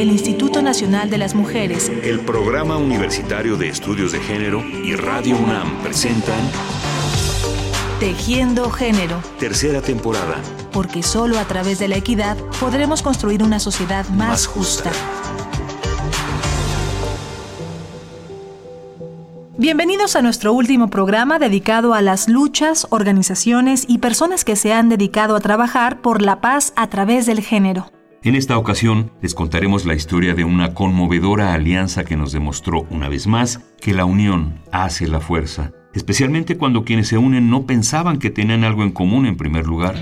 el Instituto Nacional de las Mujeres, el Programa Universitario de Estudios de Género y Radio UNAM presentan Tejiendo Género. Tercera temporada. Porque solo a través de la equidad podremos construir una sociedad más, justa. Bienvenidos a nuestro último programa dedicado a las luchas, organizaciones y personas que se han dedicado a trabajar por la paz a través del género. En esta ocasión les contaremos la historia de una conmovedora alianza que nos demostró una vez más que la unión hace la fuerza, especialmente cuando quienes se unen no pensaban que tenían algo en común en primer lugar.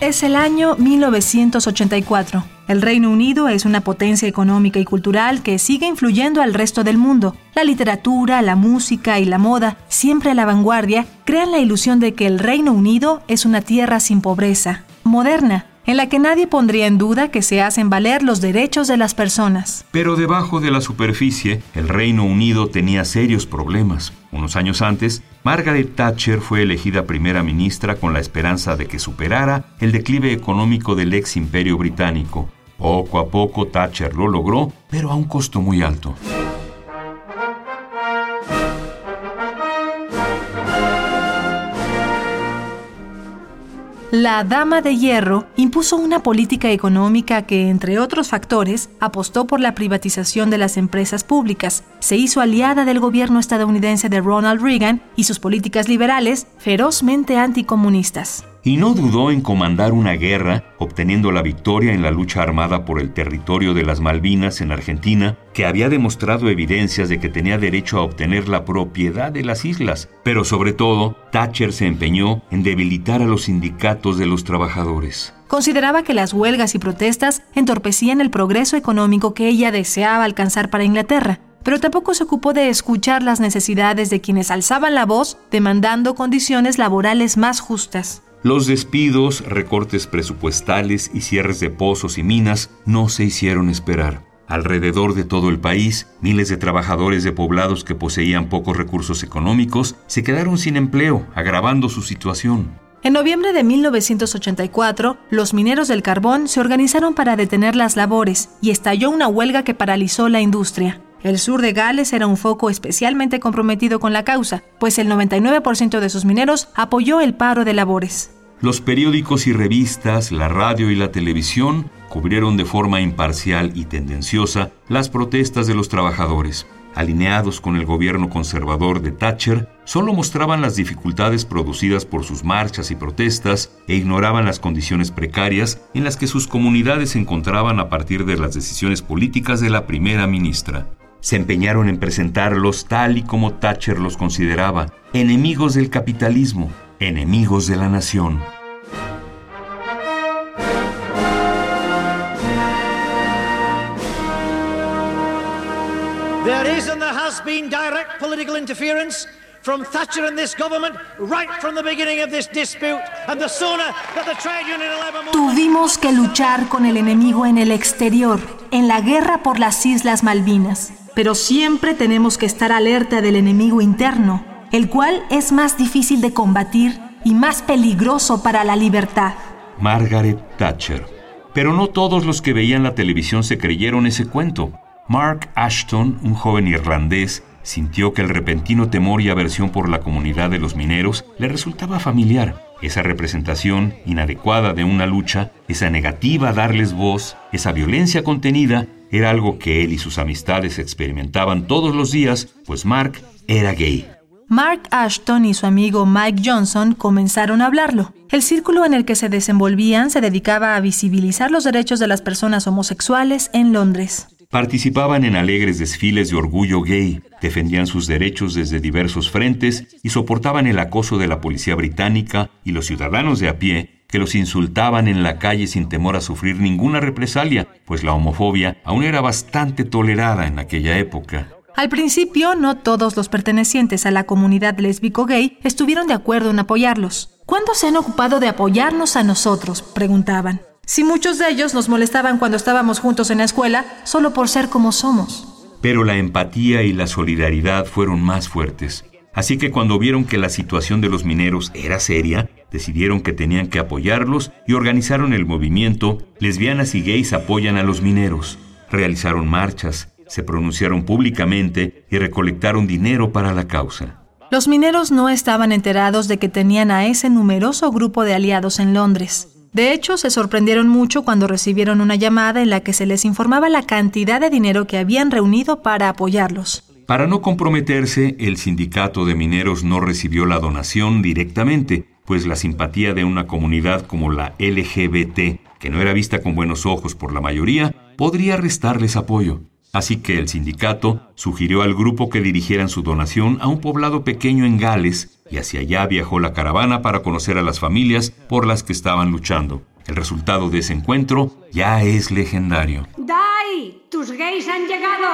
Es el año 1984. El Reino Unido es una potencia económica y cultural que sigue influyendo al resto del mundo. La literatura, la música y la moda, siempre a la vanguardia, crean la ilusión de que el Reino Unido es una tierra sin pobreza, moderna, en la que nadie pondría en duda que se hacen valer los derechos de las personas. Pero debajo de la superficie, el Reino Unido tenía serios problemas. Unos años antes, Margaret Thatcher fue elegida primera ministra con la esperanza de que superara el declive económico del ex imperio británico. Poco a poco Thatcher lo logró, pero a un costo muy alto. La Dama de Hierro impuso una política económica que, entre otros factores, apostó por la privatización de las empresas públicas, se hizo aliada del gobierno estadounidense de Ronald Reagan y sus políticas liberales ferozmente anticomunistas y no dudó en comandar una guerra, obteniendo la victoria en la lucha armada por el territorio de las Malvinas en Argentina, que había demostrado evidencias de que tenía derecho a obtener la propiedad de las islas. Pero sobre todo, Thatcher se empeñó en debilitar a los sindicatos de los trabajadores. Consideraba que las huelgas y protestas entorpecían el progreso económico que ella deseaba alcanzar para Inglaterra, pero tampoco se ocupó de escuchar las necesidades de quienes alzaban la voz demandando condiciones laborales más justas. Los despidos, recortes presupuestales y cierres de pozos y minas no se hicieron esperar. Alrededor de todo el país, miles de trabajadores de poblados que poseían pocos recursos económicos se quedaron sin empleo, agravando su situación. En noviembre de 1984, los mineros del carbón se organizaron para detener las labores y estalló una huelga que paralizó la industria. El sur de Gales era un foco especialmente comprometido con la causa, pues el 99% de sus mineros apoyó el paro de labores. Los periódicos y revistas, la radio y la televisión cubrieron de forma imparcial y tendenciosa las protestas de los trabajadores. Alineados con el gobierno conservador de Thatcher, solo mostraban las dificultades producidas por sus marchas y protestas e ignoraban las condiciones precarias en las que sus comunidades se encontraban a partir de las decisiones políticas de la primera ministra se empeñaron en presentarlos tal y como Thatcher los consideraba, enemigos del capitalismo, enemigos de la nación. There is and there has been direct political interference from Thatcher and this government right from the beginning of this dispute and the sooner that the trade union 11 Tuvimos que luchar con el enemigo en el exterior, en la guerra por las Islas Malvinas pero siempre tenemos que estar alerta del enemigo interno, el cual es más difícil de combatir y más peligroso para la libertad. Margaret Thatcher. Pero no todos los que veían la televisión se creyeron ese cuento. Mark Ashton, un joven irlandés, sintió que el repentino temor y aversión por la comunidad de los mineros le resultaba familiar. Esa representación inadecuada de una lucha, esa negativa a darles voz, esa violencia contenida, era algo que él y sus amistades experimentaban todos los días, pues Mark era gay. Mark Ashton y su amigo Mike Johnson comenzaron a hablarlo. El círculo en el que se desenvolvían se dedicaba a visibilizar los derechos de las personas homosexuales en Londres. Participaban en alegres desfiles de orgullo gay, defendían sus derechos desde diversos frentes y soportaban el acoso de la policía británica y los ciudadanos de a pie que los insultaban en la calle sin temor a sufrir ninguna represalia, pues la homofobia aún era bastante tolerada en aquella época. Al principio, no todos los pertenecientes a la comunidad lésbico-gay estuvieron de acuerdo en apoyarlos. ¿Cuándo se han ocupado de apoyarnos a nosotros? preguntaban. Si muchos de ellos nos molestaban cuando estábamos juntos en la escuela, solo por ser como somos. Pero la empatía y la solidaridad fueron más fuertes. Así que cuando vieron que la situación de los mineros era seria, decidieron que tenían que apoyarlos y organizaron el movimiento Lesbianas y gays apoyan a los mineros. Realizaron marchas, se pronunciaron públicamente y recolectaron dinero para la causa. Los mineros no estaban enterados de que tenían a ese numeroso grupo de aliados en Londres. De hecho, se sorprendieron mucho cuando recibieron una llamada en la que se les informaba la cantidad de dinero que habían reunido para apoyarlos. Para no comprometerse, el sindicato de mineros no recibió la donación directamente, pues la simpatía de una comunidad como la LGBT, que no era vista con buenos ojos por la mayoría, podría restarles apoyo. Así que el sindicato sugirió al grupo que dirigieran su donación a un poblado pequeño en Gales y hacia allá viajó la caravana para conocer a las familias por las que estaban luchando. El resultado de ese encuentro ya es legendario. ¡Dai! ¡Tus gays han llegado!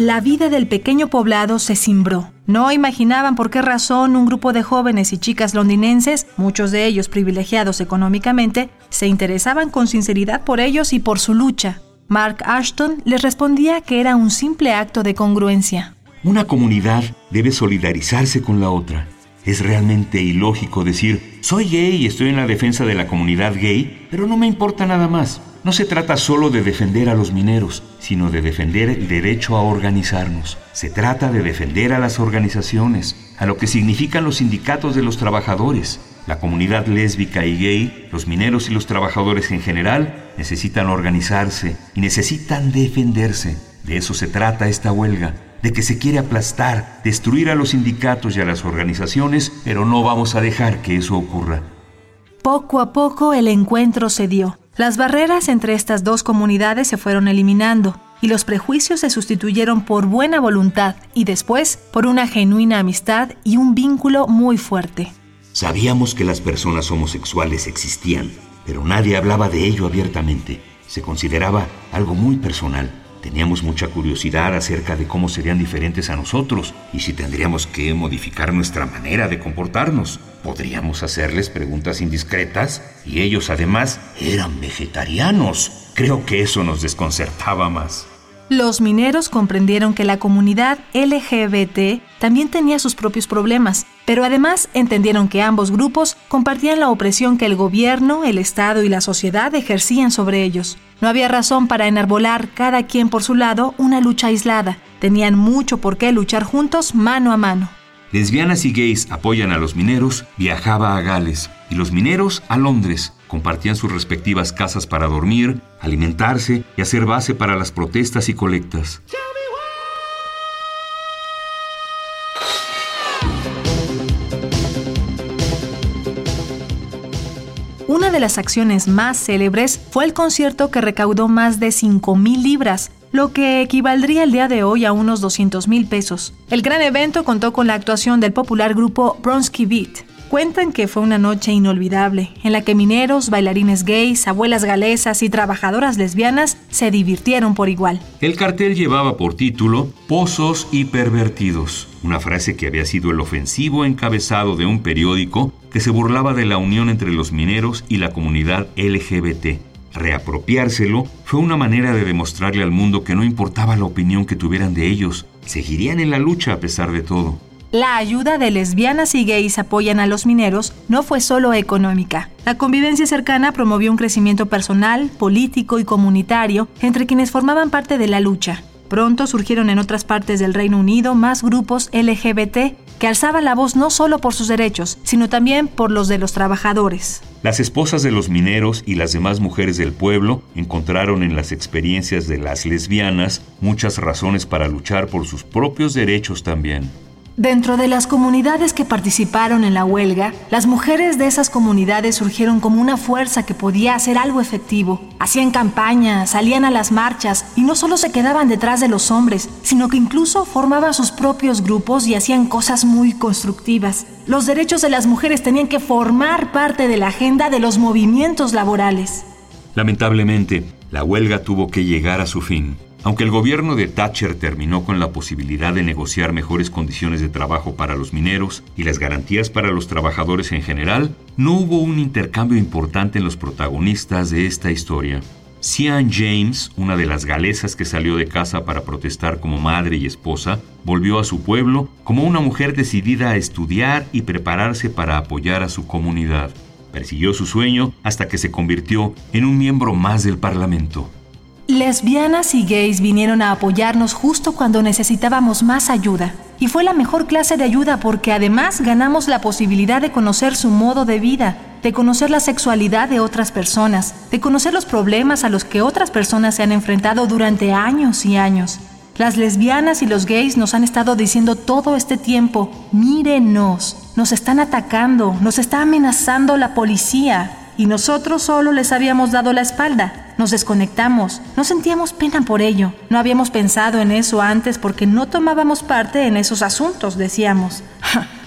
La vida del pequeño poblado se cimbró. No imaginaban por qué razón un grupo de jóvenes y chicas londinenses, muchos de ellos privilegiados económicamente, se interesaban con sinceridad por ellos y por su lucha. Mark Ashton les respondía que era un simple acto de congruencia. Una comunidad debe solidarizarse con la otra. Es realmente ilógico decir, soy gay y estoy en la defensa de la comunidad gay, pero no me importa nada más. No se trata solo de defender a los mineros, sino de defender el derecho a organizarnos. Se trata de defender a las organizaciones, a lo que significan los sindicatos de los trabajadores. La comunidad lésbica y gay, los mineros y los trabajadores en general, necesitan organizarse y necesitan defenderse. De eso se trata esta huelga, de que se quiere aplastar, destruir a los sindicatos y a las organizaciones, pero no vamos a dejar que eso ocurra. Poco a poco el encuentro se dio. Las barreras entre estas dos comunidades se fueron eliminando y los prejuicios se sustituyeron por buena voluntad y después por una genuina amistad y un vínculo muy fuerte. Sabíamos que las personas homosexuales existían, pero nadie hablaba de ello abiertamente. Se consideraba algo muy personal. Teníamos mucha curiosidad acerca de cómo serían diferentes a nosotros y si tendríamos que modificar nuestra manera de comportarnos. Podríamos hacerles preguntas indiscretas y ellos además eran vegetarianos. Creo que eso nos desconcertaba más. Los mineros comprendieron que la comunidad LGBT también tenía sus propios problemas, pero además entendieron que ambos grupos compartían la opresión que el gobierno, el Estado y la sociedad ejercían sobre ellos. No había razón para enarbolar cada quien por su lado una lucha aislada. Tenían mucho por qué luchar juntos mano a mano. Lesbianas y gays apoyan a los mineros, viajaba a Gales y los mineros a Londres. Compartían sus respectivas casas para dormir, alimentarse y hacer base para las protestas y colectas. Una de las acciones más célebres fue el concierto que recaudó más de 5.000 libras, lo que equivaldría el día de hoy a unos 200 mil pesos. El gran evento contó con la actuación del popular grupo Bronsky Beat. Cuentan que fue una noche inolvidable, en la que mineros, bailarines gays, abuelas galesas y trabajadoras lesbianas se divirtieron por igual. El cartel llevaba por título Pozos y Pervertidos, una frase que había sido el ofensivo encabezado de un periódico que se burlaba de la unión entre los mineros y la comunidad LGBT. Reapropiárselo fue una manera de demostrarle al mundo que no importaba la opinión que tuvieran de ellos, seguirían en la lucha a pesar de todo. La ayuda de lesbianas y gays apoyan a los mineros no fue solo económica. La convivencia cercana promovió un crecimiento personal, político y comunitario entre quienes formaban parte de la lucha. Pronto surgieron en otras partes del Reino Unido más grupos LGBT que alzaban la voz no solo por sus derechos, sino también por los de los trabajadores. Las esposas de los mineros y las demás mujeres del pueblo encontraron en las experiencias de las lesbianas muchas razones para luchar por sus propios derechos también. Dentro de las comunidades que participaron en la huelga, las mujeres de esas comunidades surgieron como una fuerza que podía hacer algo efectivo. Hacían campañas, salían a las marchas y no solo se quedaban detrás de los hombres, sino que incluso formaban sus propios grupos y hacían cosas muy constructivas. Los derechos de las mujeres tenían que formar parte de la agenda de los movimientos laborales. Lamentablemente, la huelga tuvo que llegar a su fin. Aunque el gobierno de Thatcher terminó con la posibilidad de negociar mejores condiciones de trabajo para los mineros y las garantías para los trabajadores en general, no hubo un intercambio importante en los protagonistas de esta historia. Sian James, una de las galesas que salió de casa para protestar como madre y esposa, volvió a su pueblo como una mujer decidida a estudiar y prepararse para apoyar a su comunidad. Persiguió su sueño hasta que se convirtió en un miembro más del Parlamento. Lesbianas y gays vinieron a apoyarnos justo cuando necesitábamos más ayuda. Y fue la mejor clase de ayuda porque además ganamos la posibilidad de conocer su modo de vida, de conocer la sexualidad de otras personas, de conocer los problemas a los que otras personas se han enfrentado durante años y años. Las lesbianas y los gays nos han estado diciendo todo este tiempo, mírenos, nos están atacando, nos está amenazando la policía, y nosotros solo les habíamos dado la espalda. Nos desconectamos, no sentíamos pena por ello, no habíamos pensado en eso antes porque no tomábamos parte en esos asuntos, decíamos.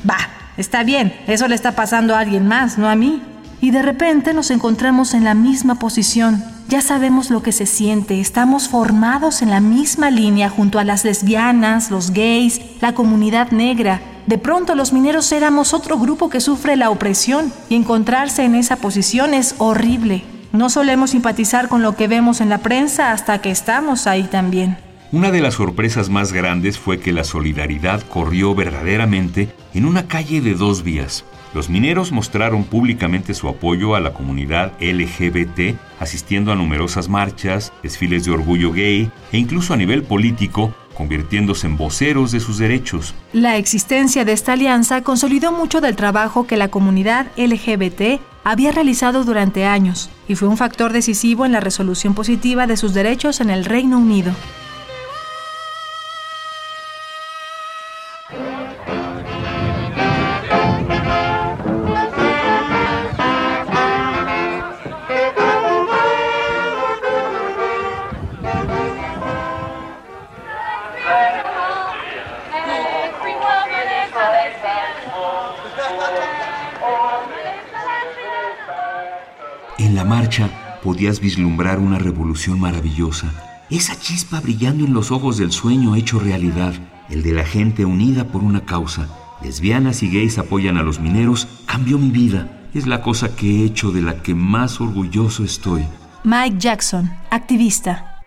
Va, está bien, eso le está pasando a alguien más, no a mí. Y de repente nos encontramos en la misma posición. Ya sabemos lo que se siente, estamos formados en la misma línea junto a las lesbianas, los gays, la comunidad negra. De pronto los mineros éramos otro grupo que sufre la opresión y encontrarse en esa posición es horrible. No solemos simpatizar con lo que vemos en la prensa hasta que estamos ahí también. Una de las sorpresas más grandes fue que la solidaridad corrió verdaderamente en una calle de dos vías. Los mineros mostraron públicamente su apoyo a la comunidad LGBT, asistiendo a numerosas marchas, desfiles de orgullo gay e incluso a nivel político, convirtiéndose en voceros de sus derechos. La existencia de esta alianza consolidó mucho del trabajo que la comunidad LGBT había realizado durante años y fue un factor decisivo en la resolución positiva de sus derechos en el Reino Unido. En la marcha podías vislumbrar una revolución maravillosa, esa chispa brillando en los ojos del sueño hecho realidad, el de la gente unida por una causa. Lesbianas y gays apoyan a los mineros, cambió mi vida. Es la cosa que he hecho de la que más orgulloso estoy. Mike Jackson, activista.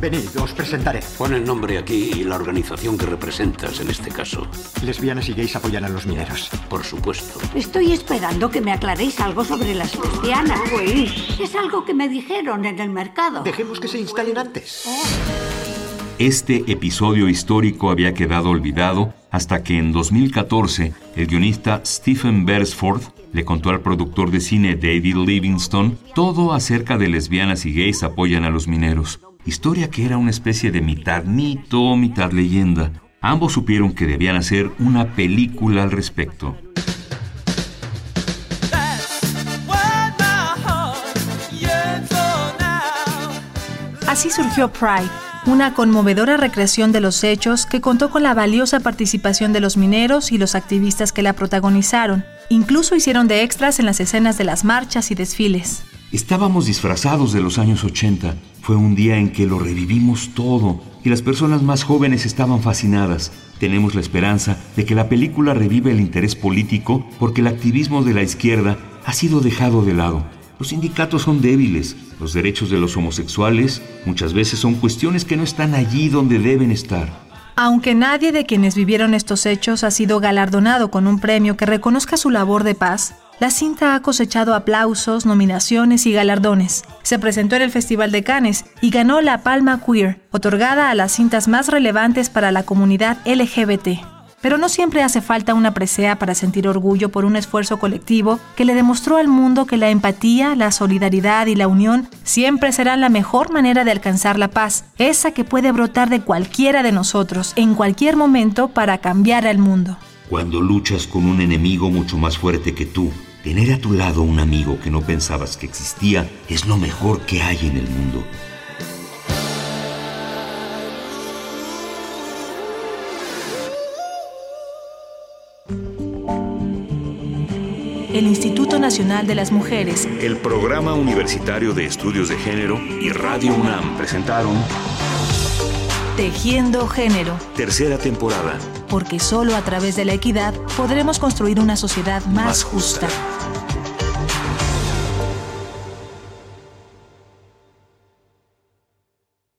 Venid, os presentaré. Pon el nombre aquí y la organización que representas en este caso. Lesbianas y gays apoyan a los mineros. Por supuesto. Estoy esperando que me aclaréis algo sobre las lesbianas. Es algo que me dijeron en el mercado. Dejemos que se instalen antes. Este episodio histórico había quedado olvidado hasta que en 2014 el guionista Stephen Beresford le contó al productor de cine David Livingston todo acerca de lesbianas y gays apoyan a los mineros historia que era una especie de mitad mito, mitad leyenda. Ambos supieron que debían hacer una película al respecto. Así surgió Pride, una conmovedora recreación de los hechos que contó con la valiosa participación de los mineros y los activistas que la protagonizaron. Incluso hicieron de extras en las escenas de las marchas y desfiles. Estábamos disfrazados de los años 80. Fue un día en que lo revivimos todo y las personas más jóvenes estaban fascinadas. Tenemos la esperanza de que la película revive el interés político porque el activismo de la izquierda ha sido dejado de lado. Los sindicatos son débiles, los derechos de los homosexuales muchas veces son cuestiones que no están allí donde deben estar. Aunque nadie de quienes vivieron estos hechos ha sido galardonado con un premio que reconozca su labor de paz, la cinta ha cosechado aplausos, nominaciones y galardones. Se presentó en el Festival de Cannes y ganó la Palma Queer, otorgada a las cintas más relevantes para la comunidad LGBT. Pero no siempre hace falta una presea para sentir orgullo por un esfuerzo colectivo que le demostró al mundo que la empatía, la solidaridad y la unión siempre serán la mejor manera de alcanzar la paz, esa que puede brotar de cualquiera de nosotros en cualquier momento para cambiar al mundo. Cuando luchas con un enemigo mucho más fuerte que tú, tener a tu lado un amigo que no pensabas que existía es lo mejor que hay en el mundo. el Instituto Nacional de las Mujeres, el Programa Universitario de Estudios de Género y Radio UNAM presentaron Tejiendo Género. Tercera temporada. Porque solo a través de la equidad podremos construir una sociedad más, justa.